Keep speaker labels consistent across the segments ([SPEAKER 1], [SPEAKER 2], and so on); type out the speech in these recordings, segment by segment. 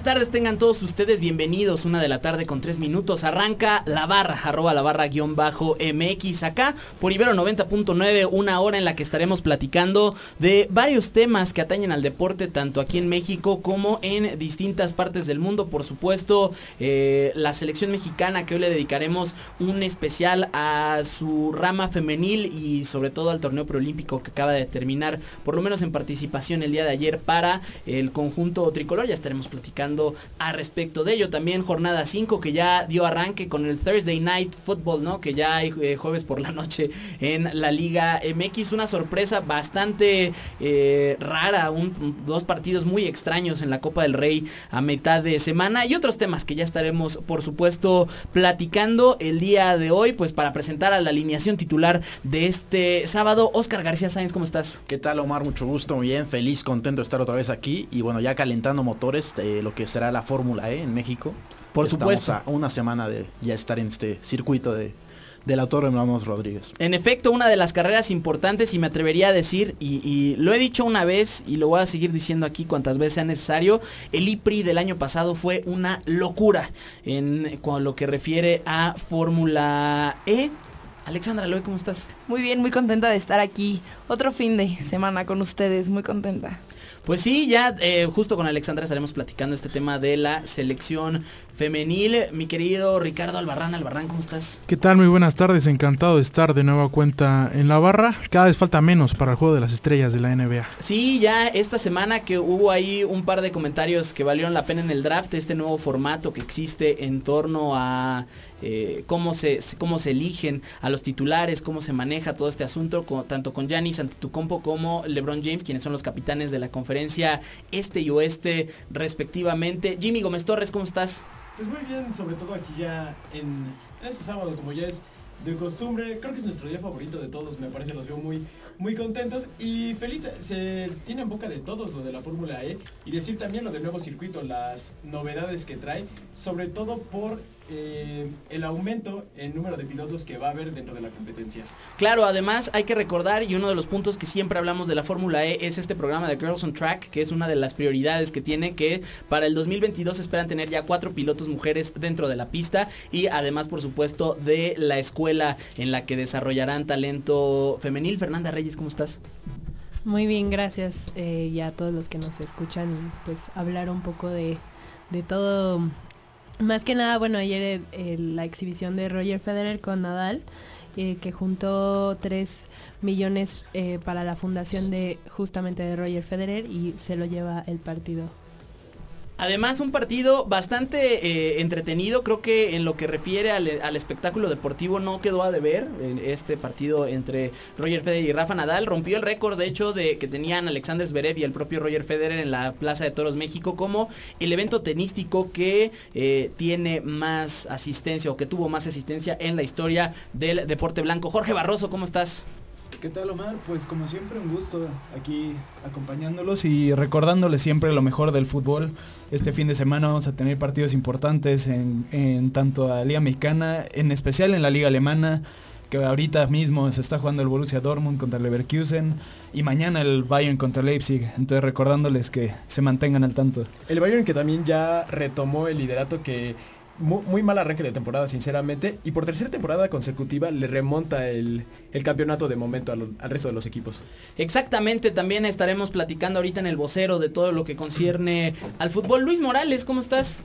[SPEAKER 1] buenas tardes, tengan todos ustedes bienvenidos. Una de la tarde con tres minutos. Arranca la barra, arroba la barra guion bajo MX acá por Ibero 90.9. Una hora en la que estaremos platicando de varios temas que atañen al deporte, tanto aquí en México como en distintas partes del mundo. Por supuesto, eh, la selección mexicana que hoy le dedicaremos un especial a su rama femenil y sobre todo al torneo preolímpico que acaba de terminar, por lo menos en participación el día de ayer para el conjunto tricolor. Ya estaremos platicando a respecto de ello. También jornada 5 que ya dio arranque con el Thursday Night Football, ¿no? Que ya hay eh, jueves por la noche en la Liga MX. Una sorpresa bastante eh, rara, un, dos partidos muy extraños en la Copa del Rey a mitad de semana y otros temas que ya estaremos, por supuesto, platicando el día de hoy, pues para presentar a la alineación titular de este sábado. Oscar García Sáenz, ¿cómo estás?
[SPEAKER 2] ¿Qué tal, Omar? Mucho gusto, muy bien, feliz, contento de estar otra vez aquí y bueno, ya calentando motores eh, lo que será la Fórmula E en México.
[SPEAKER 1] Por
[SPEAKER 2] Estamos
[SPEAKER 1] supuesto.
[SPEAKER 2] a una semana de ya estar en este circuito de, del autor Ramos Rodríguez.
[SPEAKER 1] En efecto, una de las carreras importantes y me atrevería a decir, y, y, lo he dicho una vez y lo voy a seguir diciendo aquí cuantas veces sea necesario, el IPRI del año pasado fue una locura en con lo que refiere a Fórmula E. Alexandra Loe, ¿cómo estás?
[SPEAKER 3] Muy bien, muy contenta de estar aquí. Otro fin de semana con ustedes, muy contenta.
[SPEAKER 1] Pues sí, ya eh, justo con Alexandra estaremos platicando este tema de la selección femenil. Mi querido Ricardo Albarrán, Albarrán, ¿cómo estás?
[SPEAKER 4] ¿Qué tal? Muy buenas tardes, encantado de estar de nueva cuenta en la barra. Cada vez falta menos para el juego de las estrellas de la NBA.
[SPEAKER 1] Sí, ya esta semana que hubo ahí un par de comentarios que valieron la pena en el draft, este nuevo formato que existe en torno a eh, cómo, se, cómo se eligen a los titulares, cómo se maneja todo este asunto, con, tanto con Giannis Antetokounmpo como LeBron James, quienes son los capitanes de la conferencia este y oeste respectivamente. Jimmy Gómez Torres, ¿cómo estás?
[SPEAKER 5] Pues muy bien, sobre todo aquí ya en, este sábado, como ya es de costumbre, creo que es nuestro día favorito de todos, me parece, los veo muy, muy contentos y felices. Se tiene en boca de todos lo de la Fórmula E y decir también lo del nuevo circuito, las novedades que trae, sobre todo por eh, el aumento en número de pilotos que va a haber dentro de la competencia.
[SPEAKER 1] Claro, además hay que recordar, y uno de los puntos que siempre hablamos de la Fórmula E es este programa de Girls on Track, que es una de las prioridades que tiene, que para el 2022 esperan tener ya cuatro pilotos mujeres dentro de la pista y además, por supuesto, de la escuela en la que desarrollarán talento femenil. Fernanda Reyes, ¿cómo estás?
[SPEAKER 6] Muy bien, gracias eh, y a todos los que nos escuchan y pues hablar un poco de, de todo más que nada, bueno, ayer la exhibición de Roger Federer con Nadal, eh, que juntó 3 millones eh, para la fundación de justamente de Roger Federer y se lo lleva el partido.
[SPEAKER 1] Además, un partido bastante eh, entretenido. Creo que en lo que refiere al, espectáculo deportivo no quedó a deber. En este partido entre Roger Federer y Rafa Nadal rompió el récord, de hecho, de que tenían Alexander Zverev y el propio Roger Federer en la Plaza de Toros México como el evento tenístico que eh, tiene más asistencia o que tuvo más asistencia en la historia del deporte blanco. Jorge Barroso, ¿cómo estás?
[SPEAKER 7] ¿Qué tal Omar? Pues como siempre un gusto aquí acompañándolos y recordándoles siempre lo mejor del fútbol. Este fin de semana vamos a tener partidos importantes en, tanto la Liga Mexicana, en especial en la Liga Alemana, que ahorita mismo se está jugando el Borussia Dortmund contra Leverkusen y mañana el Bayern contra Leipzig. Entonces recordándoles que se mantengan al tanto.
[SPEAKER 5] El Bayern que también ya retomó el liderato que muy, muy, mal arranque de temporada, sinceramente. Y por tercera temporada consecutiva le remonta el, el campeonato de momento al, al, resto de los equipos.
[SPEAKER 1] Exactamente, también estaremos platicando ahorita en el vocero de todo lo que concierne al fútbol. Luis Morales, ¿cómo estás?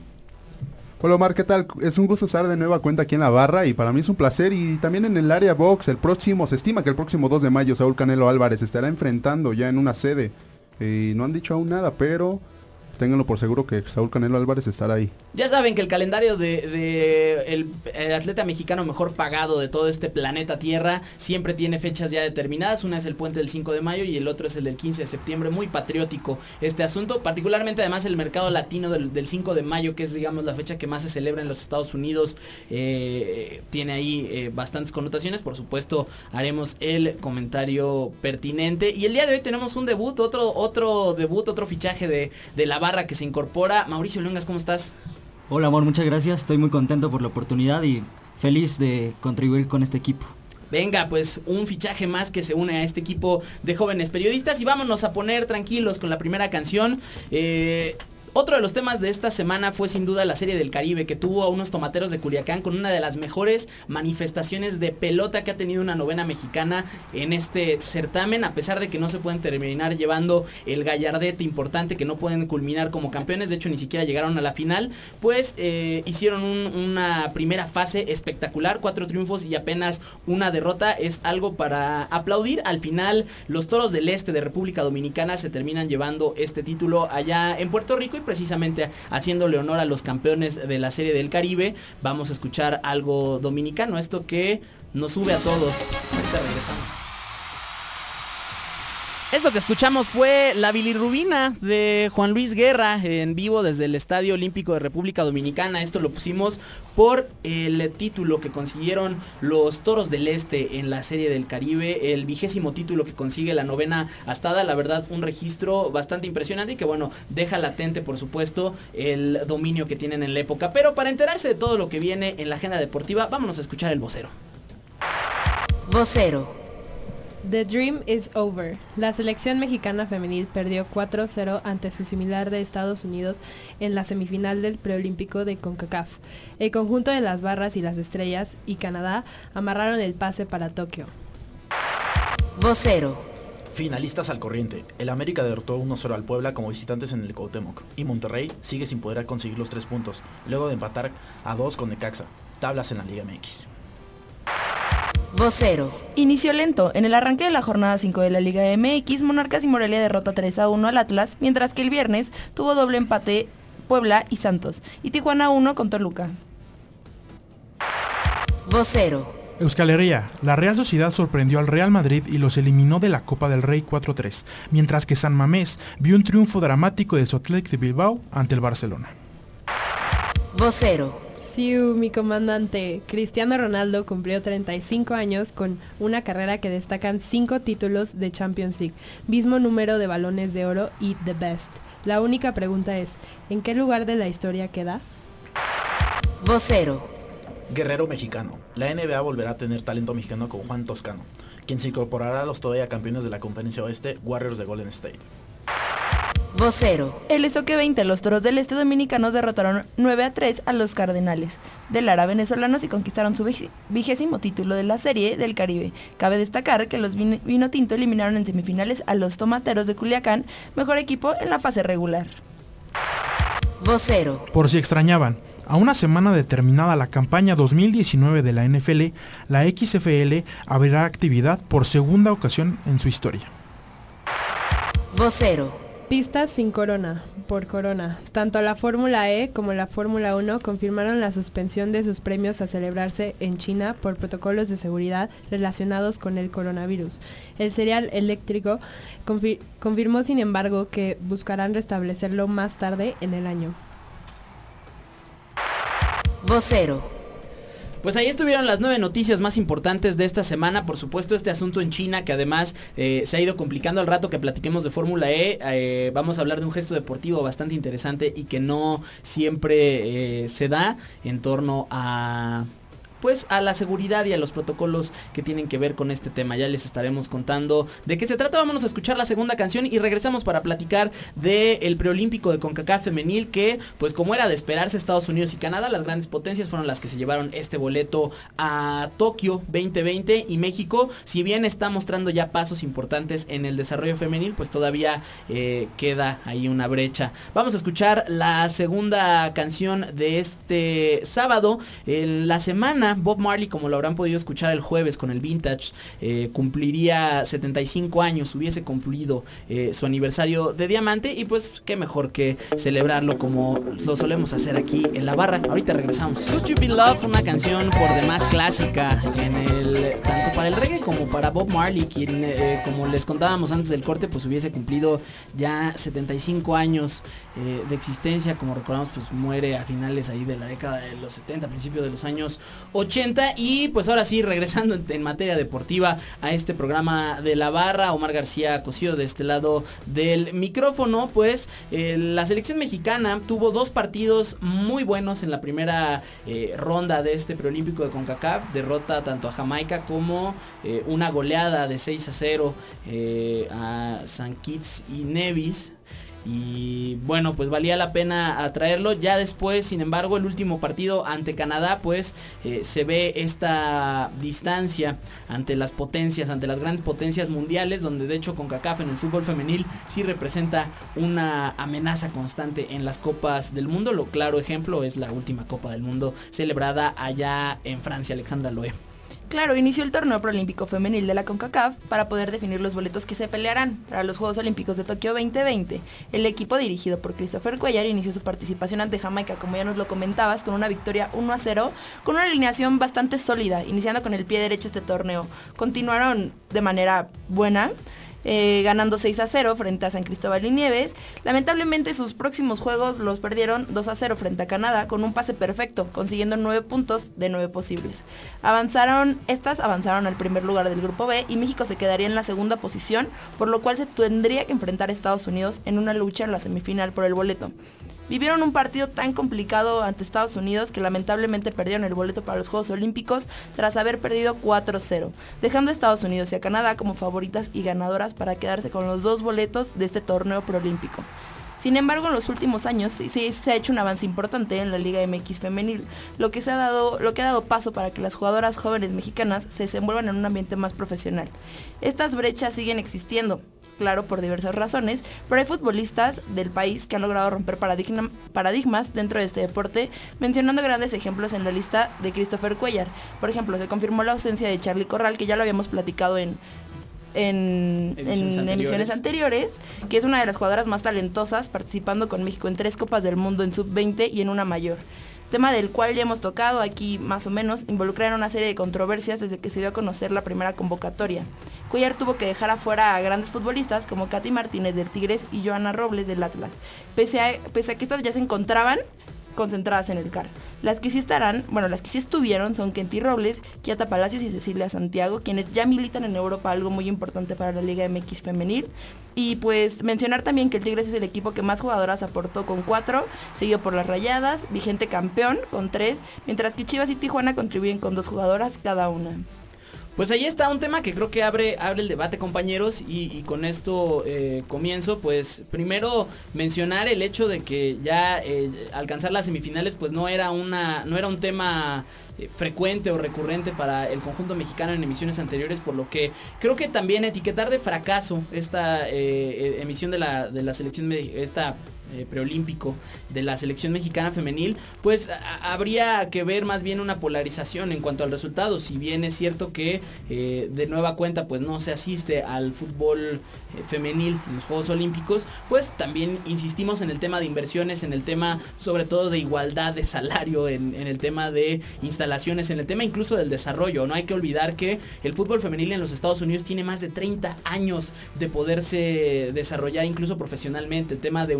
[SPEAKER 8] Hola Omar, ¿qué tal? Es un gusto estar de nueva cuenta aquí en la barra y para mí es un placer y también en el área box, el próximo, se estima que el próximo 2 de mayo Saúl Canelo Álvarez estará enfrentando ya en una sede. Y no han dicho aún nada, pero ténganlo por seguro que Saúl Canelo Álvarez estará ahí.
[SPEAKER 1] Ya saben que el calendario de, el, el atleta mexicano mejor pagado de todo este planeta Tierra siempre tiene fechas ya determinadas. Una es el puente del 5 de mayo y el otro es el del 15 de septiembre. Muy patriótico este asunto. Particularmente además el mercado latino del, del 5 de mayo, que es digamos la fecha que más se celebra en los Estados Unidos, eh, tiene ahí eh, bastantes connotaciones. Por supuesto haremos el comentario pertinente. Y el día de hoy tenemos un debut, otro, otro debut, otro fichaje de, de la barra que se incorpora. Mauricio Lungas, ¿cómo estás?
[SPEAKER 9] Hola amor, muchas gracias. Estoy muy contento por la oportunidad y feliz de contribuir con este equipo.
[SPEAKER 1] Venga, pues un fichaje más que se une a este equipo de jóvenes periodistas y vámonos a poner tranquilos con la primera canción. Eh, otro de los temas de esta semana fue sin duda la Serie del Caribe, que tuvo a unos tomateros de Culiacán con una de las mejores manifestaciones de pelota que ha tenido una novena mexicana en este certamen, a pesar de que no se pueden terminar llevando el gallardete importante, que no pueden culminar como campeones, de hecho ni siquiera llegaron a la final, pues eh, hicieron un, una primera fase espectacular, cuatro triunfos y apenas una derrota, es algo para aplaudir. Al final, los Toros del Este de República Dominicana se terminan llevando este título allá en Puerto Rico precisamente haciéndole honor a los campeones de la Serie del Caribe, vamos a escuchar algo dominicano, esto que nos sube a todos. Ahorita regresamos. Esto que escuchamos fue la bilirrubina de Juan Luis Guerra en vivo desde el Estadio Olímpico de República Dominicana. Esto lo pusimos por el título que consiguieron los Toros del Este en la Serie del Caribe, el vigésimo título que consigue la novena astada. La verdad, un registro bastante impresionante y que bueno, deja latente por supuesto el dominio que tienen en la época. Pero para enterarse de todo lo que viene en la agenda deportiva, vámonos a escuchar el vocero.
[SPEAKER 6] Vocero. The Dream is over. La selección mexicana femenil perdió 4-0 ante su similar de Estados Unidos en la semifinal del preolímpico de CONCACAF. El conjunto de las barras y las estrellas y Canadá amarraron el pase para Tokio.
[SPEAKER 2] Vocero. Finalistas al corriente. El América derrotó 1-0 al Puebla como visitantes en el Cuauhtémoc. Y Monterrey sigue sin poder conseguir los tres puntos, luego de empatar a 2 con Necaxa. Tablas en la Liga MX.
[SPEAKER 3] Vocero. Inició lento. En el arranque de la jornada 5 de la Liga MX, Monarcas y Morelia derrota 3 a 1 al Atlas, mientras que el viernes tuvo doble empate Puebla y Santos, y Tijuana 1 con Toluca.
[SPEAKER 4] Vocero. Euskal Herria, la Real Sociedad sorprendió al Real Madrid y los eliminó de la Copa del Rey 4-3, mientras que San Mamés vio un triunfo dramático de Sotlec de Bilbao ante el Barcelona.
[SPEAKER 6] Vocero. Siu, mi comandante. Cristiano Ronaldo cumplió 35 años con una carrera que destacan 5 títulos de Champions League, mismo número de balones de oro y The Best. La única pregunta es, ¿en qué lugar de la historia queda?
[SPEAKER 2] Vocero. Guerrero mexicano. La NBA volverá a tener talento mexicano con Juan Toscano, quien se incorporará a los todavía campeones de la conferencia oeste Warriors de Golden State.
[SPEAKER 3] Vocero. El estoque 20, los toros del este dominicanos derrotaron 9 a 3 a los Cardenales del Lara venezolanos y conquistaron su vigésimo título de la Serie del Caribe. Cabe destacar que los vin Vino Tinto eliminaron en semifinales a los Tomateros de Culiacán, mejor equipo en la fase regular.
[SPEAKER 4] Vocero. Por si extrañaban, a una semana determinada la campaña 2019 de la NFL, la XFL abrirá actividad por segunda ocasión en su historia.
[SPEAKER 6] Vocero. Pistas sin corona, por corona. Tanto la Fórmula E como la Fórmula 1 confirmaron la suspensión de sus premios a celebrarse en China por protocolos de seguridad relacionados con el coronavirus. El serial eléctrico confirmó sin embargo que buscarán restablecerlo más tarde en el año.
[SPEAKER 1] Pues ahí estuvieron las nueve noticias más importantes de esta semana. Por supuesto, este asunto en China que además eh, se ha ido complicando al rato que platiquemos de Fórmula E. Eh, vamos a hablar de un gesto deportivo bastante interesante y que no siempre eh, se da en torno a pues a la seguridad y a los protocolos que tienen que ver con este tema. Ya les estaremos contando de qué se trata. Vámonos a escuchar la segunda canción y regresamos para platicar del el preolímpico de CONCACAF femenil que pues como era de esperarse Estados Unidos y Canadá, las grandes potencias fueron las que se llevaron este boleto a Tokio 2020 y México, si bien está mostrando ya pasos importantes en el desarrollo femenil, pues todavía eh, queda ahí una brecha. Vamos a escuchar la segunda canción de este sábado. En la semana Bob Marley, como lo habrán podido escuchar el jueves con el Vintage, eh, cumpliría 75 años, hubiese cumplido eh, su aniversario de diamante y pues qué mejor que celebrarlo como lo solemos hacer aquí en la barra. Ahorita regresamos. Could You Be Love, una canción por demás clásica en el tanto para el reggae como para Bob Marley, quien eh, como les contábamos antes del corte, pues hubiese cumplido ya 75 años de existencia, como recordamos, pues muere a finales ahí de la década de los 70, principios de los años 80 y pues ahora sí, regresando en, materia deportiva a este programa de la barra, Omar García Cosío de este lado del micrófono, pues eh, la selección mexicana tuvo dos partidos muy buenos en la primera eh, ronda de este preolímpico de CONCACAF, derrota tanto a Jamaica como eh, una goleada de 6 a 0 eh, a San Kitts y Nevis. Y bueno, pues valía la pena atraerlo. Ya después, sin embargo, el último partido ante Canadá, pues eh, se ve esta distancia ante las potencias, ante las grandes potencias mundiales, donde de hecho CONCACAF en el fútbol femenil sí representa una amenaza constante en las copas del mundo. Lo claro ejemplo es la última Copa del Mundo celebrada allá en Francia, Alexandra Loé.
[SPEAKER 3] Claro, inició el torneo proolímpico femenil de la CONCACAF para poder definir los boletos que se pelearán para los Juegos Olímpicos de Tokio 2020. El equipo dirigido por Christopher Cuellar inició su participación ante Jamaica, como ya nos lo comentabas, con una victoria 1 a 0, con una alineación bastante sólida, iniciando con el pie derecho este torneo. Continuaron de manera buena. Eh, ganando 6 a 0 frente a San Cristóbal y Nieves. Lamentablemente sus próximos juegos los perdieron 2 a 0 frente a Canadá con un pase perfecto, consiguiendo 9 puntos de 9 posibles. Avanzaron, estas avanzaron al primer lugar del grupo B y México se quedaría en la segunda posición, por lo cual se tendría que enfrentar a Estados Unidos en una lucha en la semifinal por el boleto. Vivieron un partido tan complicado ante Estados Unidos que lamentablemente perdieron el boleto para los Juegos Olímpicos tras haber perdido 4-0, dejando a Estados Unidos y a Canadá como favoritas y ganadoras para quedarse con los dos boletos de este torneo proolímpico. Sin embargo, en los últimos años sí se ha hecho un avance importante en la Liga MX femenil, lo que, se ha dado, lo que ha dado paso para que las jugadoras jóvenes mexicanas se desenvuelvan en un ambiente más profesional. Estas brechas siguen existiendo, claro, por diversas razones, pero hay futbolistas del país que han logrado romper paradigma- paradigmas dentro de este deporte, mencionando grandes ejemplos en la lista de Christopher Cuellar. Por ejemplo, se confirmó la ausencia de Charlie Corral, que ya lo habíamos platicado en, en, en
[SPEAKER 1] Emisiones
[SPEAKER 3] emisiones,
[SPEAKER 1] anteriores.
[SPEAKER 3] que es una de las jugadoras más talentosas, participando con México en tres Copas del Mundo en sub-20 y en una mayor. Tema del cual ya hemos tocado aquí más o menos, involucraron una serie de controversias desde que se dio a conocer la primera convocatoria. Cuellar tuvo que dejar afuera a grandes futbolistas como Katy Martínez del Tigres y Joana Robles del Atlas, pese a, que estas ya se encontraban concentradas en el CAR. Las que sí estarán, bueno, las que sí estuvieron son Kenty Robles, Kiata Palacios y Cecilia Santiago, quienes ya militan en Europa, algo muy importante para la Liga MX femenil. Y pues mencionar también que el Tigres es el equipo que más jugadoras aportó con cuatro, seguido por las Rayadas, vigente campeón con tres, mientras que Chivas y Tijuana contribuyen con dos jugadoras cada una.
[SPEAKER 1] Pues ahí está un tema que creo que abre, abre el debate, compañeros, y, con esto eh, comienzo. Pues primero mencionar el hecho de que ya eh, alcanzar las semifinales, pues no era una, no era un tema eh, frecuente o recurrente para el conjunto mexicano en emisiones anteriores, por lo que creo que también etiquetar de fracaso esta emisión de la, de la selección, esta eh, preolímpico de la selección mexicana femenil, pues habría que ver más bien una polarización en cuanto al resultado. Si bien es cierto que eh, de nueva cuenta pues no se asiste al fútbol eh, femenil en los Juegos Olímpicos, pues también insistimos en el tema de inversiones, en el tema sobre todo de igualdad de salario, en, en el tema de instalaciones, en el tema incluso del desarrollo. No hay que olvidar que el fútbol femenil en los Estados Unidos tiene más de 30 años de poderse desarrollar incluso profesionalmente, tema de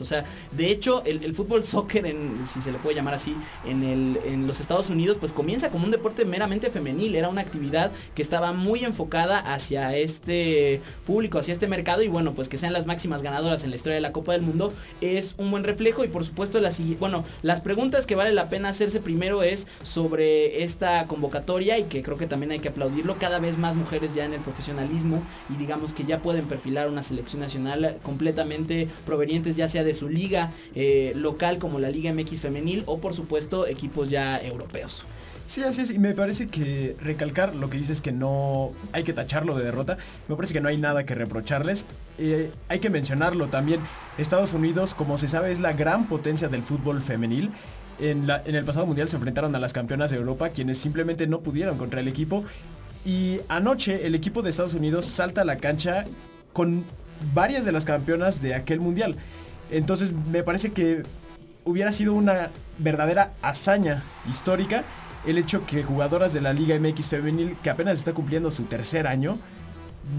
[SPEAKER 1] O sea, de hecho, el, fútbol soccer, en, si se le puede llamar así, en, en los Estados Unidos, pues comienza como un deporte meramente femenil. Era una actividad que estaba muy enfocada hacia este público, hacia este mercado. Y bueno, pues que sean las máximas ganadoras en la historia de la Copa del Mundo es un buen reflejo. Y por supuesto, las, bueno, las preguntas que vale la pena hacerse primero es sobre esta convocatoria y que creo que también hay que aplaudirlo. Cada vez más mujeres ya en el profesionalismo y digamos que ya pueden perfilar una selección nacional completamente provenientes ya sea de su liga eh, local como la Liga MX femenil o por supuesto equipos ya europeos.
[SPEAKER 10] Sí, así es, y me parece que recalcar lo que dices que no hay que tacharlo de derrota, me parece que no hay nada que reprocharles. Eh, hay que mencionarlo también, Estados Unidos, como se sabe, es la gran potencia del fútbol femenil. En, la- en el pasado mundial se enfrentaron a las campeonas de Europa, quienes simplemente no pudieron contra el equipo. Y anoche el equipo de Estados Unidos salta a la cancha con varias de las campeonas de aquel mundial. Entonces me parece que hubiera sido una verdadera hazaña histórica el hecho que jugadoras de la Liga MX femenil, que apenas está cumpliendo su tercer año,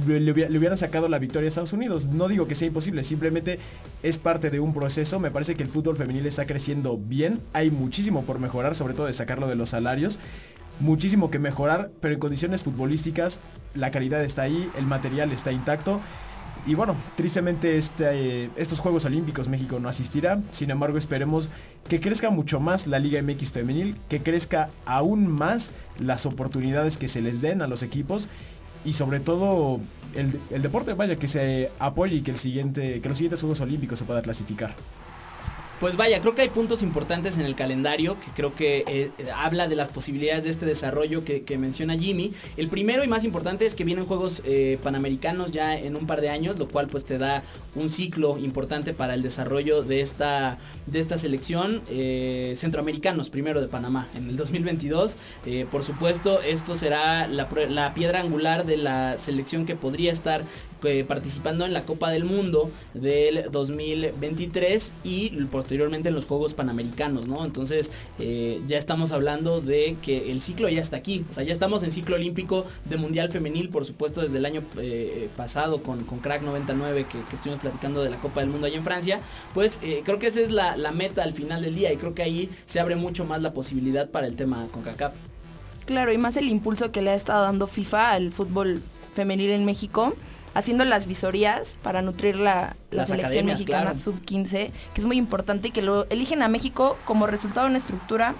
[SPEAKER 10] le, hubiera- le hubieran sacado la victoria a Estados Unidos. No digo que sea imposible, simplemente es parte de un proceso. Me parece que el fútbol femenil está creciendo bien. Hay muchísimo por mejorar, sobre todo de sacarlo de los salarios. Muchísimo que mejorar, pero en condiciones futbolísticas la calidad está ahí, el material está intacto. Y bueno, tristemente este, estos Juegos Olímpicos México no asistirá. Sin embargo, esperemos que crezca mucho más la Liga MX femenil, que crezca aún más las oportunidades que se les den a los equipos y sobre todo el, el deporte, vaya, que se apoye y que, el siguiente, que los siguientes Juegos Olímpicos se pueda clasificar.
[SPEAKER 1] Pues vaya, creo que hay puntos importantes en el calendario que creo que eh, habla de las posibilidades de este desarrollo que, menciona Jimmy. El primero y más importante es que vienen Juegos eh, Panamericanos ya en un par de años, lo cual pues te da un ciclo importante para el desarrollo de esta, de esta selección. eh, centroamericanos, primero de Panamá, en el 2022. Eh, por supuesto, esto será la piedra angular de la selección que podría estar eh, participando en la Copa del Mundo del 2023 y posteriormente en los Juegos Panamericanos, ¿no? Entonces eh, ya estamos hablando de que el ciclo ya está aquí, o sea, ya estamos en ciclo olímpico de Mundial Femenil, por supuesto desde el año eh, pasado con, con Crack 99 que, estuvimos platicando de la Copa del Mundo allá en Francia, pues creo que esa es la, la meta al final del día y creo que ahí se abre mucho más la posibilidad para el tema con CACAP.
[SPEAKER 3] Claro, y más el impulso que le ha estado dando FIFA al fútbol femenil en México, haciendo las visorías para nutrir la, selección mexicana
[SPEAKER 1] claro.
[SPEAKER 3] sub-15, que es muy importante y que lo eligen a México como resultado de una estructura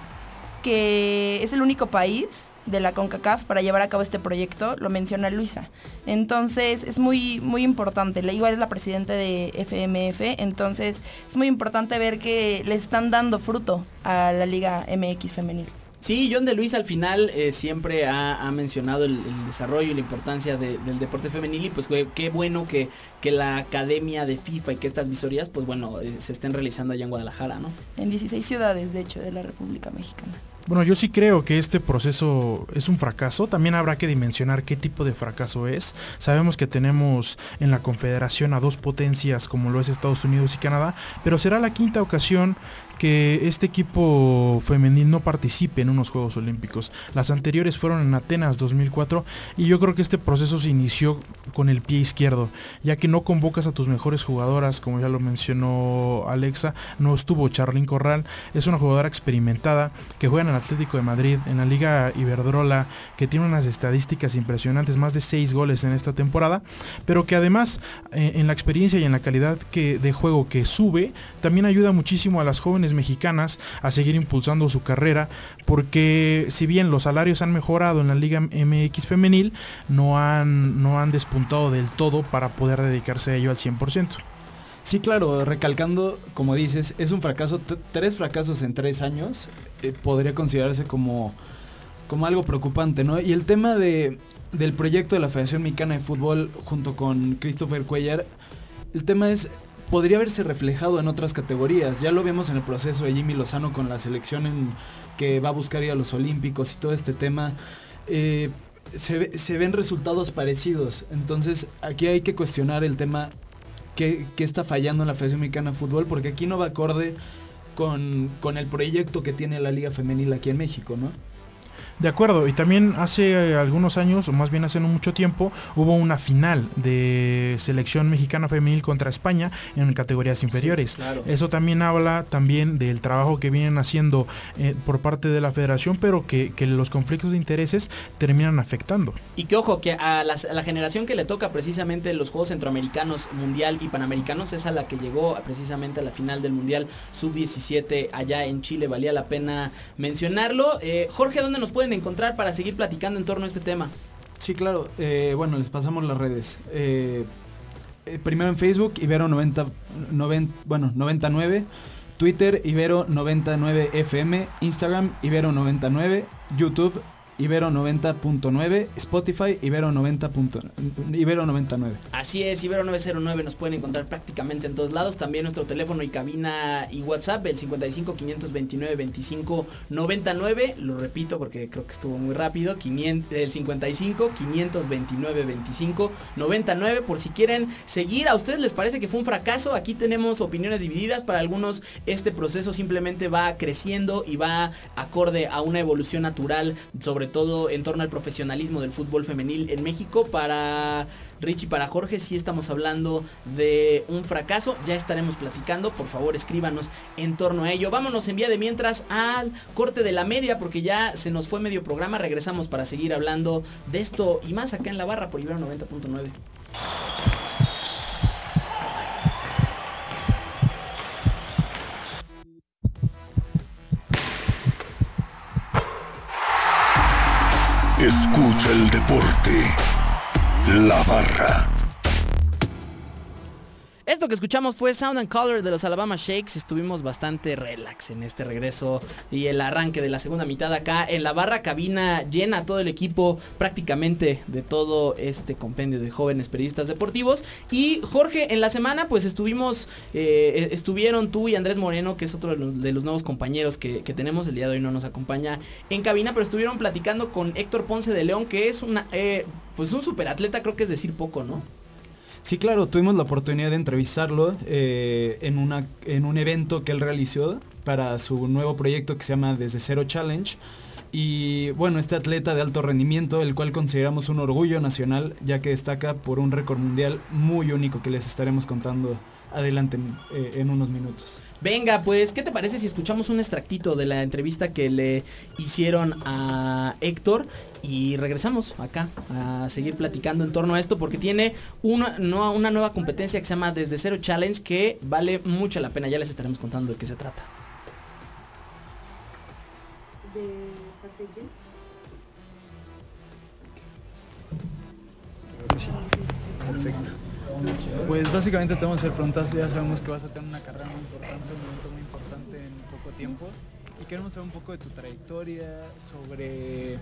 [SPEAKER 3] que es el único país de la CONCACAF para llevar a cabo este proyecto, lo menciona Luisa. Entonces es muy, muy importante. La igual es la presidenta de FMF, entonces es muy importante ver que le están dando fruto a la Liga MX femenil.
[SPEAKER 1] Sí, John de Luis al final eh, siempre ha, ha mencionado el, el desarrollo y la importancia de- del deporte femenil y pues qué, qué bueno que, que la academia de FIFA y que estas visorías pues bueno eh, se estén realizando allá en Guadalajara, ¿no?
[SPEAKER 3] En 16 ciudades, de hecho, de la República Mexicana.
[SPEAKER 4] Bueno, yo sí creo que este proceso es un fracaso. También habrá que dimensionar qué tipo de fracaso es. Sabemos que tenemos en la Confederación a dos potencias como lo es Estados Unidos y Canadá, pero será la quinta ocasión que este equipo femenil no participe en unos Juegos Olímpicos. Las anteriores fueron en Atenas 2004 y yo creo que este proceso se inició con el pie izquierdo, ya que no convocas a tus mejores jugadoras, como ya lo mencionó Alexa, no estuvo Charlyn Corral, es una jugadora experimentada que juega en el Atlético de Madrid, en la Liga Iberdrola, que tiene unas estadísticas impresionantes, más de 6 goles en esta temporada, pero que además eh, en la experiencia y en la calidad de juego que sube, también ayuda muchísimo a las jóvenes mexicanas a seguir impulsando su carrera, porque si bien los salarios han mejorado en la Liga MX femenil, no han, no han despuntado del todo para poder dedicarse a ello al 100%.
[SPEAKER 7] Sí, claro, recalcando, como dices, es un fracaso, tres fracasos en tres años, eh, podría considerarse como, como algo preocupante, ¿no? Y el tema de, del proyecto de la Federación Mexicana de Fútbol junto con Christopher Cuellar, el tema es, podría haberse reflejado en otras categorías, ya lo vemos en el proceso de Jimmy Lozano con la selección que va a buscar ir a los Olímpicos y todo este tema. eh, se, ve- se ven resultados parecidos, entonces aquí hay que cuestionar el tema qué está fallando en la Federación Mexicana de Fútbol, porque aquí no va acorde con, con el proyecto que tiene la Liga Femenil aquí en México, ¿no?
[SPEAKER 4] De acuerdo, y también hace eh, algunos años, o más bien hace no mucho tiempo, hubo una final de selección mexicana femenil contra España en categorías inferiores.
[SPEAKER 1] claro.
[SPEAKER 4] Eso también habla también del trabajo que vienen haciendo eh, por parte de la federación, pero que, que los conflictos de intereses terminan afectando.
[SPEAKER 1] Y que ojo, que a, las- a la generación que le toca precisamente los Juegos Centroamericanos, Mundial y Panamericanos es a la que llegó precisamente a la final del Mundial Sub-17 allá en Chile. Valía la pena mencionarlo. Eh, Jorge, ¿dónde nos pueden encontrar para seguir platicando en torno a este tema?
[SPEAKER 7] Sí, claro. eh, bueno, les pasamos las redes. Eh, eh, primero en Facebook, Ibero 90, 90, bueno, 99. Twitter, Ibero 99 FM. Instagram, Ibero 99. YouTube, Ibero 90.9, Spotify Ibero 90. Ibero 99.
[SPEAKER 1] Así es, Ibero 909 nos pueden encontrar prácticamente en todos lados. También nuestro teléfono y cabina y WhatsApp, el 55 529 25 99. Lo repito porque creo que estuvo muy rápido. 500, el 55 529 25 99. Por si quieren seguir, a ustedes les parece que fue un fracaso. Aquí tenemos opiniones divididas. Para algunos, este proceso simplemente va creciendo y va acorde a una evolución natural, sobre todo en torno al profesionalismo del fútbol femenil en México. Para Richie, para Jorge, si estamos hablando de un fracaso. Ya estaremos platicando. Por favor, escríbanos en torno a ello. Vámonos en vía de mientras al corte de la media, porque ya se nos fue medio programa. Regresamos para seguir hablando de esto y más acá en la barra por Ibero 90.9.
[SPEAKER 11] Escucha el deporte. La barra.
[SPEAKER 1] Esto que escuchamos fue Sound and Color de los Alabama Shakes. Estuvimos bastante relax en este regreso y el arranque de la segunda mitad acá en la barra cabina llena todo el equipo prácticamente de todo este compendio de jóvenes periodistas deportivos. Y Jorge, en la semana pues estuvimos, eh, estuvieron tú y Andrés Moreno, que es otro de los, nuevos compañeros que, que, tenemos. El día de hoy no nos acompaña en cabina, pero estuvieron platicando con Héctor Ponce de León, que es una, eh, pues un superatleta, creo que es decir poco, ¿no?
[SPEAKER 7] Sí, claro, tuvimos la oportunidad de entrevistarlo eh, en, una, en un evento que él realizó para su nuevo proyecto que se llama Desde Cero Challenge. Y bueno, este atleta de alto rendimiento, el cual consideramos un orgullo nacional, ya que destaca por un récord mundial muy único que les estaremos contando adelante en, eh, en, unos minutos.
[SPEAKER 1] Venga, pues, ¿qué te parece si escuchamos un extractito de la entrevista que le hicieron a Héctor? Y regresamos acá a seguir platicando en torno a esto porque tiene una, no, una nueva competencia que se llama Desde Cero Challenge que vale mucho la pena. Ya les estaremos contando de qué se trata.
[SPEAKER 7] Perfecto. Pues básicamente te vamos a hacer preguntas, ya sabemos que vas a tener una carrera muy importante, un momento muy importante en poco tiempo. Y queremos saber un poco de tu trayectoria, sobre,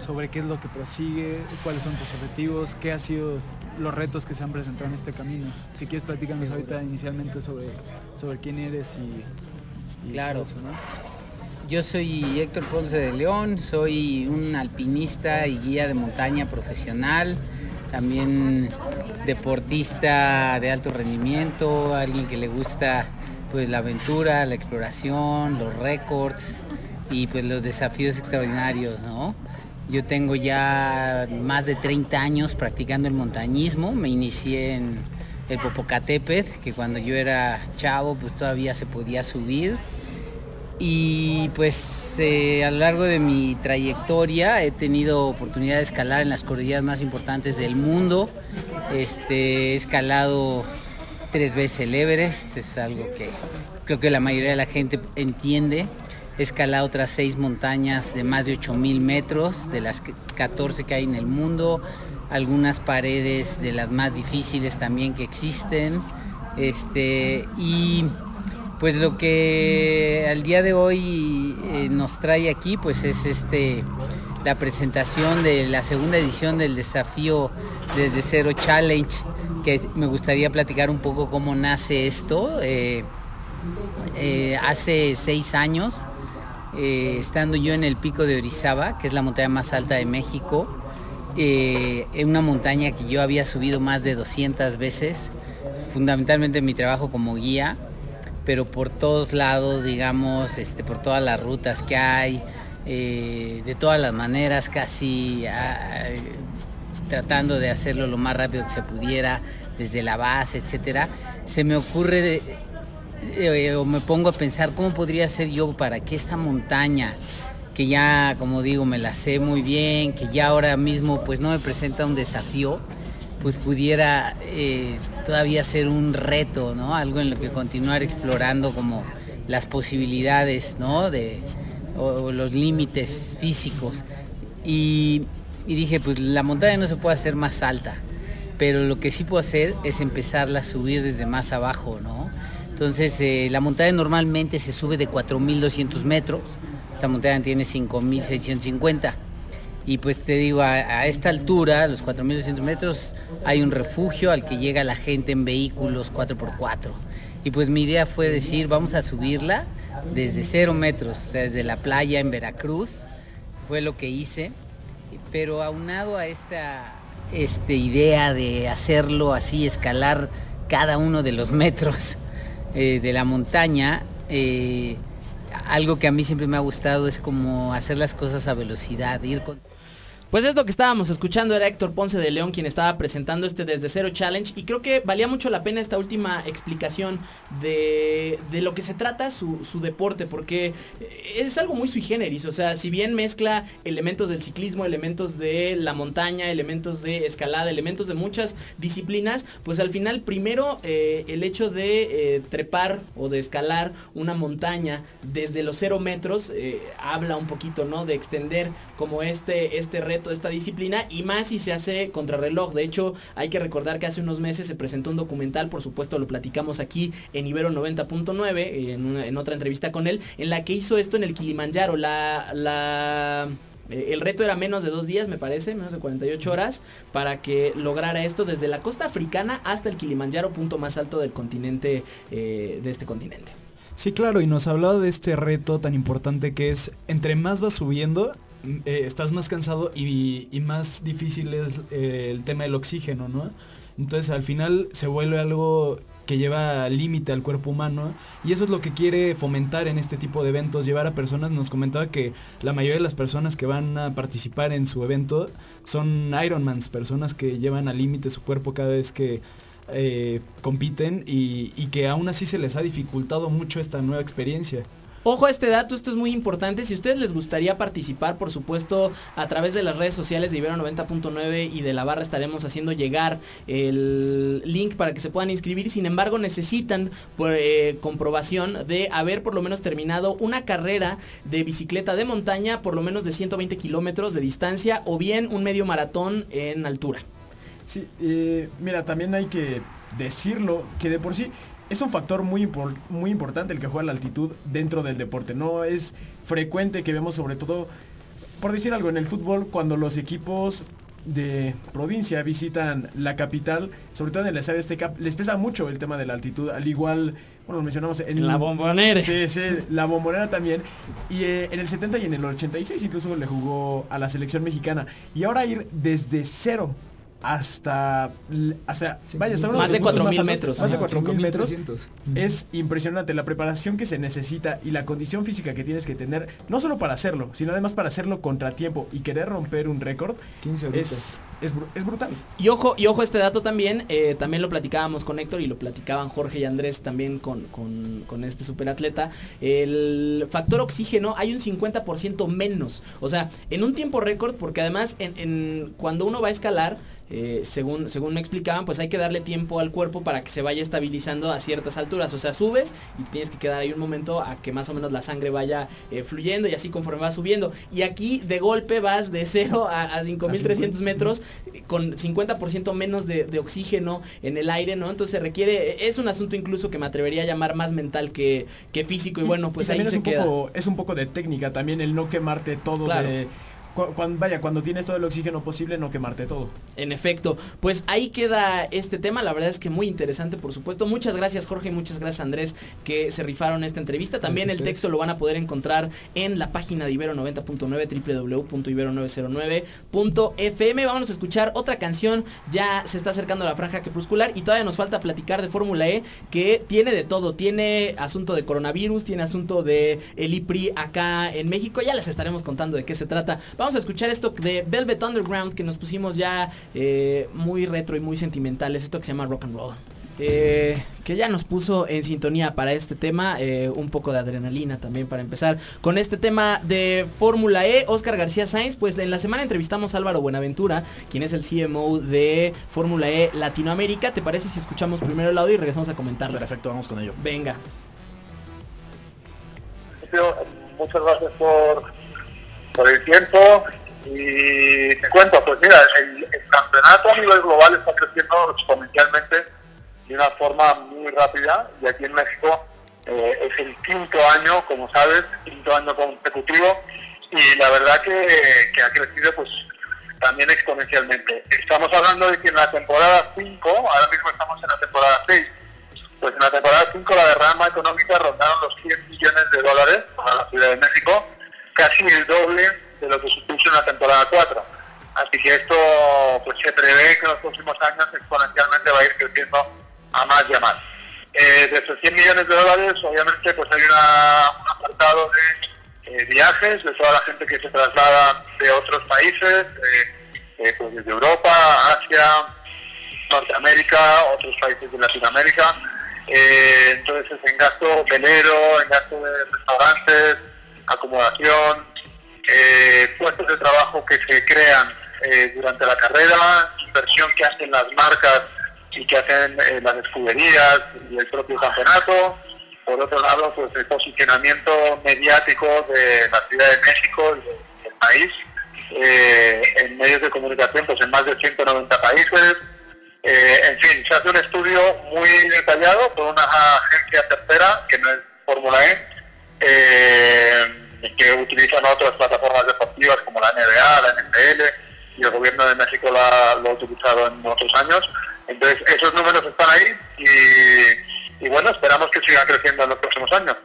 [SPEAKER 7] sobre qué es lo que prosigue, cuáles son tus objetivos, qué han sido los retos que se han presentado en este camino. Si quieres platicarnos ahorita inicialmente sobre, sobre quién eres y, y
[SPEAKER 12] claro.
[SPEAKER 7] eso, ¿no?
[SPEAKER 12] Yo soy Héctor Ponce de León, soy un alpinista y guía de montaña profesional también deportista de alto rendimiento, alguien que le gusta pues la aventura, la exploración, los récords y pues los desafíos extraordinarios, ¿no? Yo tengo ya más de 30 años practicando el montañismo, me inicié en el Popocatépetl, que cuando yo era chavo pues todavía se podía subir y pues eh, a lo largo de mi trayectoria he tenido oportunidad de escalar en las cordilleras más importantes del mundo. Este, he escalado tres veces el Everest, es algo que creo que la mayoría de la gente entiende. He escalado otras seis montañas de más de 8.000 metros, de las 14 que hay en el mundo, algunas paredes de las más difíciles también que existen. Este, y pues lo que al día de hoy eh, nos trae aquí pues es este la presentación de la segunda edición del desafío desde cero challenge que me gustaría platicar un poco cómo nace esto. Eh, eh, hace seis años estando yo en el pico de Orizaba que es la montaña más alta de México en una montaña que yo había subido más de 200 veces fundamentalmente en mi trabajo como guía pero por todos lados, digamos, este, por todas las rutas que hay, eh, de todas las maneras, casi ah, tratando de hacerlo lo más rápido que se pudiera, desde la base, etcétera, se me ocurre eh, o me pongo a pensar cómo podría ser yo para que esta montaña que ya como digo me la sé muy bien que ya ahora mismo pues no me presenta un desafío pues pudiera eh, todavía ser un reto, ¿no? Algo en lo que continuar explorando como las posibilidades, ¿no? De, o, los límites físicos. Y, y, dije, pues la montaña no se puede hacer más alta, pero lo que sí puedo hacer es empezarla a subir desde más abajo, ¿no? Entonces, eh, la montaña normalmente se sube de 4.200 metros, esta montaña tiene 5.650 Y pues te digo, a, esta altura, a los 4.200 metros, hay un refugio al que llega la gente en vehículos 4x4. Y pues mi idea fue decir, vamos a subirla desde cero metros, o sea, desde la playa en Veracruz. Fue lo que hice. Pero aunado a esta este, idea de hacerlo así, escalar cada uno de los metros eh, de la montaña, eh, algo que a mí siempre me ha gustado es como hacer las cosas a velocidad, ir con...
[SPEAKER 1] Pues esto que estábamos escuchando era Héctor Ponce de León quien estaba presentando este Desde Cero Challenge y creo que valía mucho la pena esta última explicación de, de lo que se trata su, su, deporte porque es algo muy sui generis, o sea, si bien mezcla elementos del ciclismo, elementos de la montaña, elementos de escalada, elementos de muchas disciplinas, pues al final primero eh, el hecho de eh, trepar o de escalar una montaña desde los cero metros eh, habla un poquito, ¿no? De extender como este, este reto esta disciplina y más si se hace contrarreloj. De hecho, hay que recordar que hace unos meses se presentó un documental, por supuesto lo platicamos aquí en Ibero 90.9, en, en, otra entrevista con él, en la que hizo esto en el Kilimanjaro. La, la, eh, el reto era menos de dos días, me parece, menos de 48 horas, para que lograra esto desde la costa africana hasta el Kilimanjaro, punto más alto del continente, eh, de este continente.
[SPEAKER 7] Sí, claro, y nos hablaba de este reto tan importante que es, entre más vas subiendo, eh, estás más cansado y, más difícil es eh, el tema del oxígeno, ¿no? Entonces al final se vuelve algo que lleva límite al cuerpo humano y eso es lo que quiere fomentar en este tipo de eventos, llevar a personas, nos comentaba que la mayoría de las personas que van a participar en su evento son Ironmans, personas que llevan al límite su cuerpo cada vez que eh, compiten y, y que aún así se les ha dificultado mucho esta nueva experiencia.
[SPEAKER 1] Ojo a este dato, esto es muy importante. Si a ustedes les gustaría participar, por supuesto, a través de las redes sociales de Ibero 90.9 y de la barra estaremos haciendo llegar el link para que se puedan inscribir. Sin embargo, necesitan por, eh, comprobación de haber por lo menos terminado una carrera de bicicleta de montaña, por lo menos de 120 kilómetros de distancia, o bien un medio maratón en altura.
[SPEAKER 10] Sí, eh, mira, también hay que decirlo que de por sí es un factor muy, impor muy importante el que juega la altitud dentro del deporte. No es frecuente que vemos sobre todo, por decir algo, en el fútbol, cuando los equipos de provincia visitan la capital, sobre todo en el estadio Azteca, les pesa mucho el tema de la altitud, al igual, bueno, lo mencionamos en
[SPEAKER 1] la bombonera.
[SPEAKER 10] Sí, sí, la bombonera también. Y eh, en el 70 y en el 86 incluso le jugó a la selección mexicana. Y ahora ir desde cero hasta, hasta vaya, hasta
[SPEAKER 1] más de 4000 metros.
[SPEAKER 10] Más de 4000 metros. Es impresionante la preparación que se necesita y la condición física que tienes que tener, no solo para hacerlo, sino además para hacerlo contra tiempo y querer romper un récord.
[SPEAKER 7] 15
[SPEAKER 10] es, es, es, brutal.
[SPEAKER 1] Y ojo, y ojo este dato también, eh, también lo platicábamos con Héctor y lo platicaban Jorge y Andrés también con, con, con este superatleta. El factor oxígeno hay un 50% menos. O sea, en un tiempo récord, porque además en, en, cuando uno va a escalar, eh, según, según me explicaban, pues hay que darle tiempo al cuerpo para que se vaya estabilizando a ciertas alturas. O sea, subes y tienes que quedar ahí un momento a que más o menos la sangre vaya eh, fluyendo y así conforme vas subiendo. Y aquí de golpe vas de 0 a, a 5300 metros con 50% menos de, de, oxígeno en el aire, ¿no? Entonces se requiere, es un asunto incluso que me atrevería a llamar más mental que, que físico. Y, y bueno, pues
[SPEAKER 10] y
[SPEAKER 1] ahí
[SPEAKER 10] es
[SPEAKER 1] se
[SPEAKER 10] un
[SPEAKER 1] queda.
[SPEAKER 10] Poco, es un poco de técnica también el no quemarte todo
[SPEAKER 1] Claro.
[SPEAKER 10] de cuando, vaya, cuando tienes todo el oxígeno posible, no quemarte todo.
[SPEAKER 1] En efecto, pues ahí queda este tema, la verdad es que muy interesante, por supuesto. Muchas gracias Jorge, muchas gracias Andrés que se rifaron esta entrevista. También el texto lo van a poder encontrar en la página de Ibero 90.9, www.ibero909.fm. Vamos a escuchar otra canción, ya se está acercando la franja crepuscular y todavía nos falta platicar de Fórmula E, que tiene de todo, tiene asunto de coronavirus, tiene asunto de el IPRI acá en México, ya les estaremos contando de qué se trata. Vamos a escuchar esto de Velvet Underground que nos pusimos ya eh, muy retro y muy sentimentales. Esto que se llama rock and roll. Eh, que ya nos puso en sintonía para este tema, eh, un poco de adrenalina también para empezar con este tema de Fórmula E, Oscar García Sainz, pues en la semana entrevistamos a Álvaro Buenaventura, quien es el CMO de Fórmula E Latinoamérica, ¿te parece si escuchamos primero el audio y regresamos a comentarlo?
[SPEAKER 2] Perfecto, vamos con ello.
[SPEAKER 1] Venga.
[SPEAKER 13] Muchas gracias por, por el tiempo. Y te cuento, pues mira, el, campeonato a nivel global está creciendo exponencialmente de una forma muy rápida. Y aquí en México eh, es el quinto año, como sabes, quinto año consecutivo. Y la verdad que, que ha crecido pues también exponencialmente. Estamos hablando de que en la temporada 5, ahora mismo estamos en la temporada 6, pues en la temporada 5 la derrama económica rondaron los 100 millones de dólares para la Ciudad de México, casi el doble de lo que supuso en la temporada 4. Así que esto pues se prevé que en los próximos años exponencialmente va a ir creciendo a más y a más. Eh, de estos 100 millones de dólares, obviamente, pues hay un apartado de eh, viajes, de toda la gente que se traslada de otros países, eh, pues desde Europa, Asia, Norteamérica, otros países de Latinoamérica. Entonces es en gasto hotelero, en gasto de restaurantes, acomodación, eh, puestos de trabajo que se crean eh, durante la carrera, inversión que hacen las marcas y que hacen eh, las escuderías y el propio campeonato. Por otro lado, pues el posicionamiento mediático de la Ciudad de México y de- del país en medios de comunicación, pues en más de 190 países. En fin, se hace un estudio muy detallado por una agencia tercera, que no es Fórmula E, eh, que utilizan otras plataformas deportivas como la NBA, la NFL, y el gobierno de México la- lo ha utilizado en otros años. Entonces, esos números están ahí y, y bueno, esperamos que sigan creciendo en los próximos años.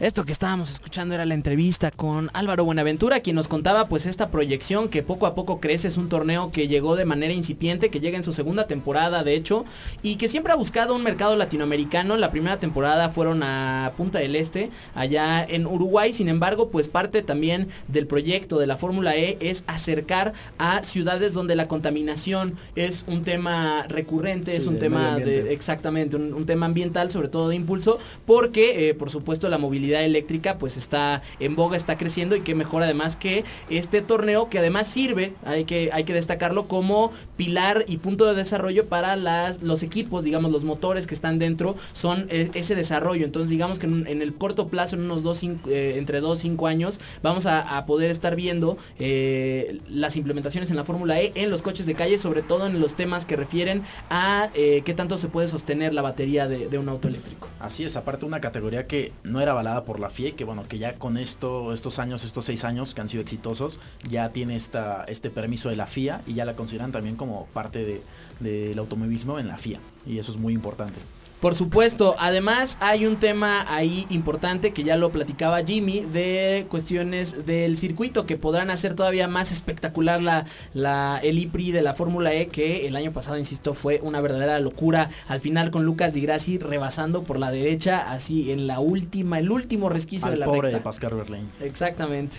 [SPEAKER 1] Esto que estábamos escuchando era la entrevista con Álvaro Buenaventura, quien nos contaba pues esta proyección que poco a poco crece, es un torneo que llegó de manera incipiente, que llega en su segunda temporada de hecho, y que siempre ha buscado un mercado latinoamericano. La primera temporada fueron a Punta del Este, allá en Uruguay, sin embargo pues parte también del proyecto de la Fórmula E es acercar a ciudades donde la contaminación es un tema recurrente, es un tema de, exactamente, un, un tema ambiental, sobre todo de impulso, porque eh, por supuesto la movilidad eléctrica pues está en boga, está creciendo y que mejor además que este torneo que además sirve, hay que, hay que destacarlo como pilar y punto de desarrollo para las, los equipos, digamos los motores que están dentro son eh, ese desarrollo, entonces digamos que en, el corto plazo, en unos dos, cinco- eh, entre 2 5 años, vamos a, a poder estar viendo eh, las implementaciones en la Fórmula E en los coches de calle, sobre todo en los temas que refieren a eh, qué tanto se puede sostener la batería de, de un auto eléctrico.
[SPEAKER 2] Así es, aparte una categoría que no era avalada por la FIE, que bueno, que ya con esto, estos años, estos seis años que han sido exitosos, ya tiene esta, este permiso de la FIA y ya la consideran también como parte de- del automovilismo en la FIA. Y eso es muy importante.
[SPEAKER 1] Por supuesto, además hay un tema ahí importante que ya lo platicaba Jimmy de cuestiones del circuito que podrán hacer todavía más espectacular la, la el IPRI de la Fórmula E que el año pasado, insisto, fue una verdadera locura. Al final con Lucas Di Grassi rebasando por la derecha, así en la última, el último resquicio
[SPEAKER 2] Al
[SPEAKER 1] de la
[SPEAKER 2] pobre
[SPEAKER 1] recta.
[SPEAKER 2] de Pascal Verlaine.
[SPEAKER 1] Exactamente.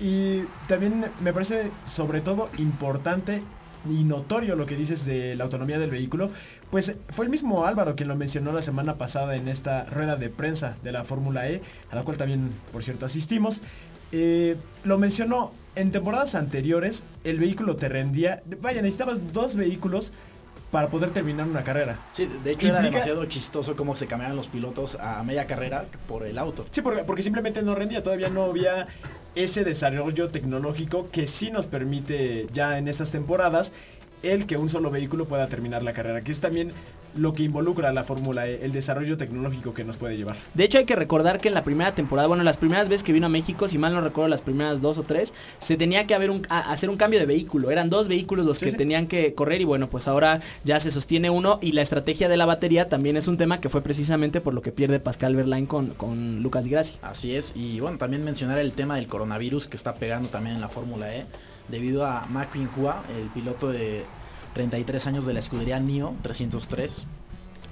[SPEAKER 10] Y también me parece sobre todo importante y notorio lo que dices de la autonomía del vehículo, pues fue el mismo Álvaro quien lo mencionó la semana pasada en esta rueda de prensa de la Fórmula E, a la cual también, por cierto, asistimos. Eh, lo mencionó en temporadas anteriores, el vehículo te rendía, vaya, necesitabas dos vehículos para poder terminar una carrera.
[SPEAKER 2] Sí, de hecho era
[SPEAKER 10] Implica-
[SPEAKER 2] demasiado chistoso cómo se cambiaban los pilotos a media carrera por el auto.
[SPEAKER 10] Sí, porque, porque simplemente no rendía, todavía no había ese desarrollo tecnológico que sí nos permite ya en estas temporadas el que un solo vehículo pueda terminar la carrera, que es también lo que involucra a la Fórmula E, el desarrollo tecnológico que nos puede llevar.
[SPEAKER 1] De hecho hay que recordar que en la primera temporada, bueno, las primeras veces que vino a México, si mal no recuerdo las primeras dos o tres, se tenía que haber un, a- hacer un cambio de vehículo. Eran dos vehículos los
[SPEAKER 10] Sí,
[SPEAKER 1] que
[SPEAKER 10] sí.
[SPEAKER 1] tenían que correr y bueno, pues ahora ya se sostiene uno y la estrategia de la batería también es un tema que fue precisamente por lo que pierde Pascal Verlaine con, con Lucas Di Grassi.
[SPEAKER 2] Así es, y bueno, también mencionar el tema del coronavirus que está pegando también en la Fórmula E, debido a Ma Hua, el piloto de 33 años de la escudería NIO 303,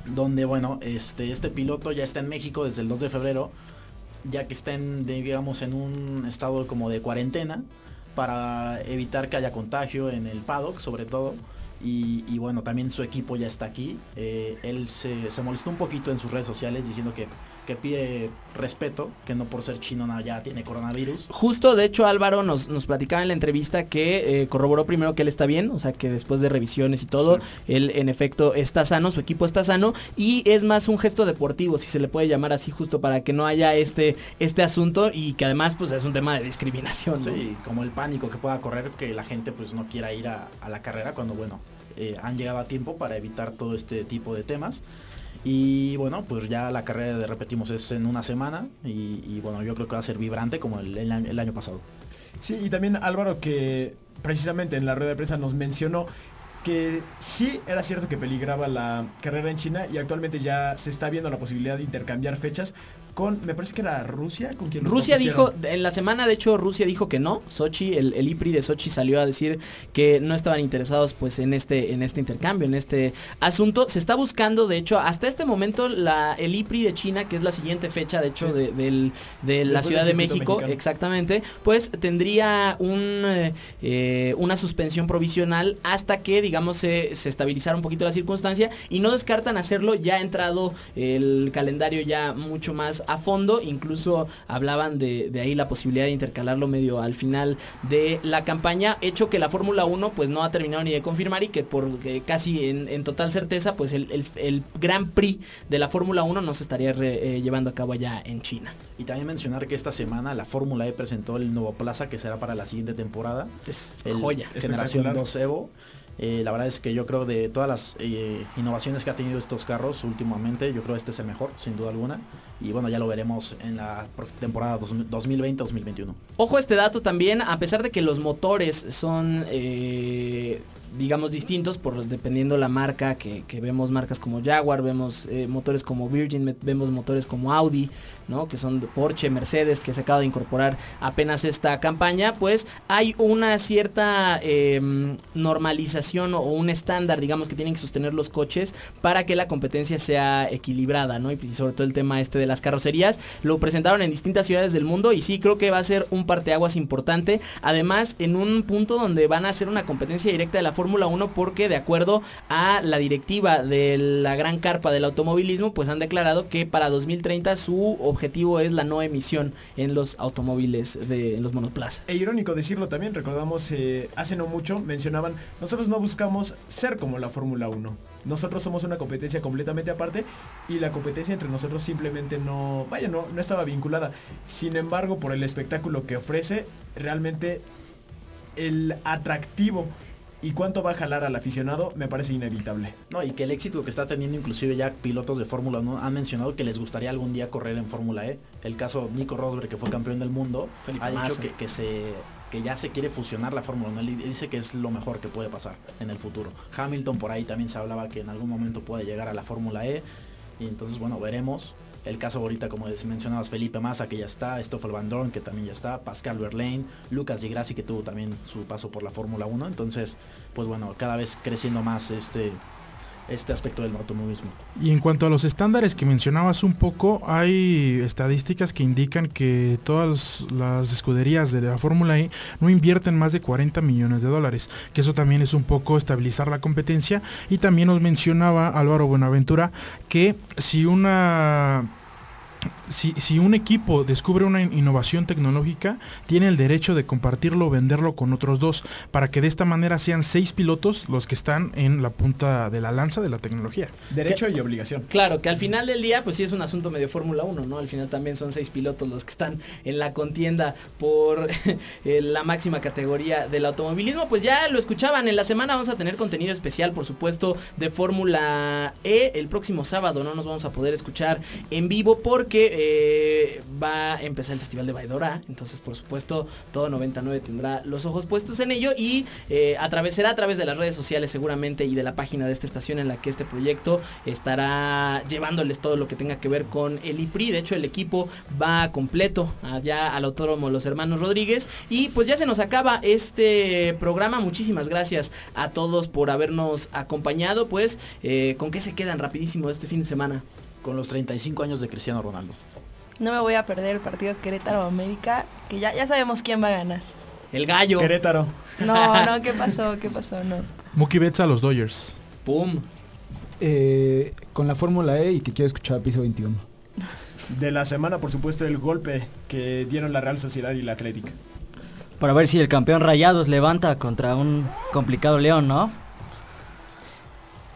[SPEAKER 2] donde bueno, este, este piloto ya está en México desde el 2 de febrero, ya que está en, digamos, en un estado como de cuarentena, para evitar que haya contagio en el paddock, sobre todo. Y, bueno, también su equipo ya está aquí. Eh, él se molestó un poquito en sus redes sociales diciendo que, que pide respeto, que no por ser chino nada, ya tiene coronavirus.
[SPEAKER 1] Justo, de hecho, Álvaro nos, nos platicaba en la entrevista que eh, corroboró primero que él está bien, o sea que después de revisiones y todo, él en efecto está sano, su equipo está sano, y es más un gesto deportivo, si se le puede llamar así, justo para que no haya este, este asunto y que además pues es un tema de discriminación. ¿no?
[SPEAKER 2] Sí, como el pánico que pueda correr, que la gente pues no quiera ir a, a la carrera cuando bueno, eh, han llegado a tiempo para evitar todo este tipo de temas. Y bueno, pues ya la carrera de repetimos es en una semana y, bueno, yo creo que va a ser vibrante como el, el año pasado.
[SPEAKER 10] Sí, y también Álvaro que precisamente en la rueda de prensa nos mencionó que sí era cierto que peligraba la carrera en China y actualmente ya se está viendo la posibilidad de intercambiar fechas con, me parece que era Rusia, con quien
[SPEAKER 1] Rusia dijo, en la semana de hecho Rusia dijo que no, Sochi, el, el IPRI de Sochi salió a decir que no estaban interesados pues en este, en este intercambio, en este asunto. Se está buscando, de hecho, hasta este momento la, el IPRI de China, que es la siguiente fecha de hecho
[SPEAKER 10] Sí.
[SPEAKER 1] de, del- de la
[SPEAKER 10] Después
[SPEAKER 1] Ciudad de México,
[SPEAKER 10] mexicano.
[SPEAKER 1] exactamente, pues tendría un, eh, una suspensión provisional hasta que digamos se, se estabilizara un poquito la circunstancia y no descartan hacerlo ya entrado el calendario ya mucho más a fondo, incluso hablaban de, de ahí la posibilidad de intercalarlo medio al final de la campaña, hecho que la Fórmula 1 pues no ha terminado ni de confirmar y que por que casi en, en total certeza pues el, el- el Gran Prix de la Fórmula 1 no se estaría re- eh, llevando a cabo allá en China.
[SPEAKER 2] Y también mencionar que esta semana la Fórmula E presentó el nuevo Plaza que será para la siguiente temporada.
[SPEAKER 1] Es
[SPEAKER 2] el
[SPEAKER 1] joya.
[SPEAKER 2] Generación
[SPEAKER 10] Espectacular.
[SPEAKER 2] 2 Evo. Eh, la verdad es que yo creo de todas las eh, innovaciones que ha tenido estos carros últimamente, yo creo este es el mejor, sin duda alguna. Y bueno, ya lo veremos en la temporada dos- 2020-2021.
[SPEAKER 1] Ojo a este dato también, a pesar de que los motores son, eh, digamos, distintos por dependiendo la marca, que, que vemos marcas como Jaguar, vemos eh, motores como Virgin, vemos motores como Audi, ¿no? Que son Porsche, Mercedes, que se acaba de incorporar apenas esta campaña, pues hay una cierta eh, normalización o un estándar, digamos, que tienen que sostener los coches para que la competencia sea equilibrada, ¿no? Y sobre todo el tema este de las carrocerías, lo presentaron en distintas ciudades del mundo y sí creo que va a ser un parteaguas importante, además en un punto donde van a hacer una competencia directa de la Fórmula 1 porque de acuerdo a la directiva de la gran carpa del automovilismo, pues han declarado que para 2030 su objetivo es la no emisión en los automóviles de los monoplazas.
[SPEAKER 10] E irónico decirlo también, recordamos eh, hace no mucho, mencionaban, nosotros no buscamos ser como la Fórmula 1. Nosotros somos una competencia completamente aparte y la competencia entre nosotros simplemente no, vaya, no, no estaba vinculada. Sin embargo, por el espectáculo que ofrece, realmente el atractivo y cuánto va a jalar al aficionado me parece inevitable.
[SPEAKER 2] No, y que el éxito que está teniendo inclusive ya pilotos de Fórmula 1 han mencionado que les gustaría algún día correr en Fórmula E. El caso Nico Rosberg, que fue campeón del mundo,
[SPEAKER 1] Felipe
[SPEAKER 2] ha dicho que, que se que ya se quiere fusionar la Fórmula 1. Él dice que es lo mejor que puede pasar en el futuro. Hamilton por ahí también se hablaba que en algún momento puede llegar a la Fórmula E. Y entonces, bueno, veremos. El caso ahorita, como mencionabas, Felipe Massa, que ya está, Stoffel Van Dorn, que también ya está, Pascal Verlaine, Lucas Di Grassi, que tuvo también su paso por la Fórmula 1. Entonces, pues bueno, cada vez creciendo más este, este aspecto del automovilismo.
[SPEAKER 4] Y en cuanto a los estándares que mencionabas un poco, hay estadísticas que indican que todas las escuderías de la Fórmula E no invierten más de 40 millones de dólares, que eso también es un poco estabilizar la competencia. Y también nos mencionaba Álvaro Buenaventura que si una si, si un equipo descubre una in- innovación tecnológica, tiene el derecho de compartirlo o venderlo con otros dos, para que de esta manera sean seis pilotos los que están en la punta de la lanza de la tecnología.
[SPEAKER 10] Derecho y obligación.
[SPEAKER 1] Claro, que al final del día, pues sí es un asunto medio Fórmula 1, ¿no? Al final también son seis pilotos los que están en la contienda por eh, la máxima categoría del automovilismo. Pues ya lo escuchaban, en la semana vamos a tener contenido especial, por supuesto, de Fórmula E. El próximo sábado no nos vamos a poder escuchar en vivo porque va a empezar el Festival de Baidora. Entonces, por supuesto, todo 99 tendrá los ojos puestos en ello y eh, a través, será a través de las redes sociales seguramente y de la página de esta estación en la que este proyecto estará llevándoles todo lo que tenga que ver con el IPRI. De hecho, el equipo va completo allá al autódromo Los Hermanos Rodríguez. Y pues ya se nos acaba este programa. Muchísimas gracias a todos por habernos acompañado. Pues, eh, ¿con qué se quedan rapidísimo este fin de semana?
[SPEAKER 2] Con los 35 años de Cristiano Ronaldo.
[SPEAKER 3] No me voy a perder el partido Querétaro-América, que ya, ya sabemos quién va a ganar.
[SPEAKER 1] El gallo.
[SPEAKER 10] Querétaro.
[SPEAKER 3] No, no, ¿qué pasó? ¿Qué pasó? No.
[SPEAKER 4] Mookie Betts a los Dodgers.
[SPEAKER 1] ¡Pum!
[SPEAKER 7] Eh, con la Fórmula E y que quiero escuchar a piso 21.
[SPEAKER 10] De la semana, por supuesto, el golpe que dieron la Real Sociedad y la Atlética.
[SPEAKER 9] Para ver si el campeón Rayados levanta contra un complicado León, ¿no?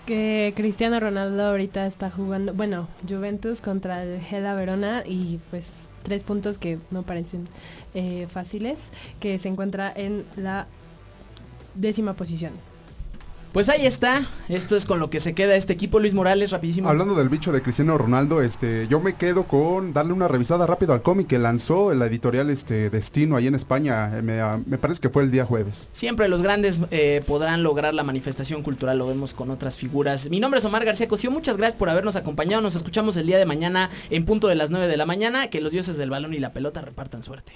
[SPEAKER 6] Que Cristiano Ronaldo ahorita está jugando, bueno, Juventus contra el Gela Verona y pues tres puntos que no parecen eh, fáciles, que se encuentra en la décima posición.
[SPEAKER 1] Pues ahí está. Esto es con lo que se queda este equipo. Luis Morales, rapidísimo.
[SPEAKER 8] Hablando del bicho de Cristiano Ronaldo, este, yo me quedo con darle una revisada rápido al cómic que lanzó la editorial este, Destino ahí en España. Eh, Me, ah, me parece que fue el día jueves.
[SPEAKER 1] Siempre los grandes eh, podrán lograr la manifestación cultural, lo vemos con otras figuras. Mi nombre es Omar García Cosío, muchas gracias por habernos acompañado. Nos escuchamos el día de mañana en punto de las 9 de la mañana. Que los dioses del balón y la pelota repartan suerte.